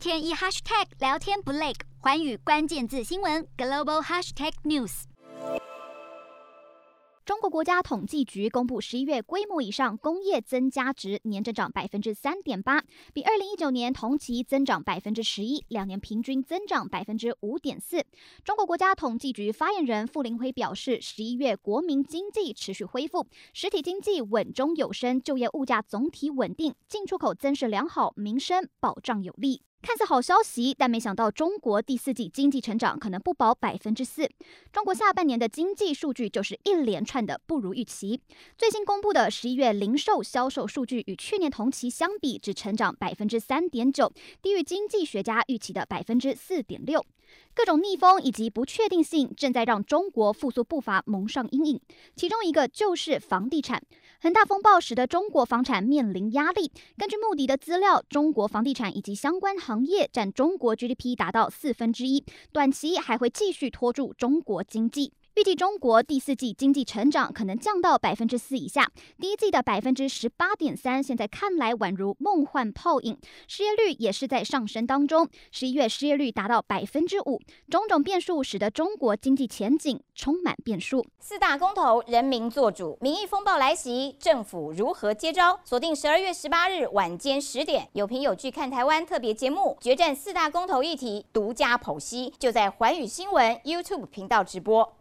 天一 hashtag 聊天不累，寰宇关键字新闻 global hashtag news。中国国家统计局公布十一月规模以上工业增加值年增长百分之三点八，比二零一九年同期增长百分之十一，两年平均增长百分之五点四。中国国家统计局发言人傅林辉表示，十一月国民经济持续恢复，实体经济稳中有升，就业物价总体稳定，进出口增势良好，民生保障有力。看似好消息，但没想到中国第四季经济成长可能不保百分之四。中国下半年的经济数据就是一连串的不如预期。最新公布的十一月零售销售数据与去年同期相比，只成长百分之三点九，低于经济学家预期的百分之四点六。各种逆风以及不确定性正在让中国复苏步伐蒙上阴影，其中一个就是房地产。恒大风暴使得中国房产面临压力。根据穆迪的资料，中国房地产以及相关行业占中国 GDP 达到四分之一，短期还会继续拖住中国经济。预计中国第四季经济成长可能降到百分之四以下，第一季的百分之十八点三，现在看来宛如梦幻泡影。失业率也是在上升当中，十一月失业率达到百分之五。种种变数使得中国经济前景充满变数。四大公投，人民做主，民意风暴来袭，政府如何接招？锁定十二月十八日晚间十点，有凭有据看台湾特别节目，决战四大公投议题，独家剖析，就在环宇新闻 YouTube 频道直播。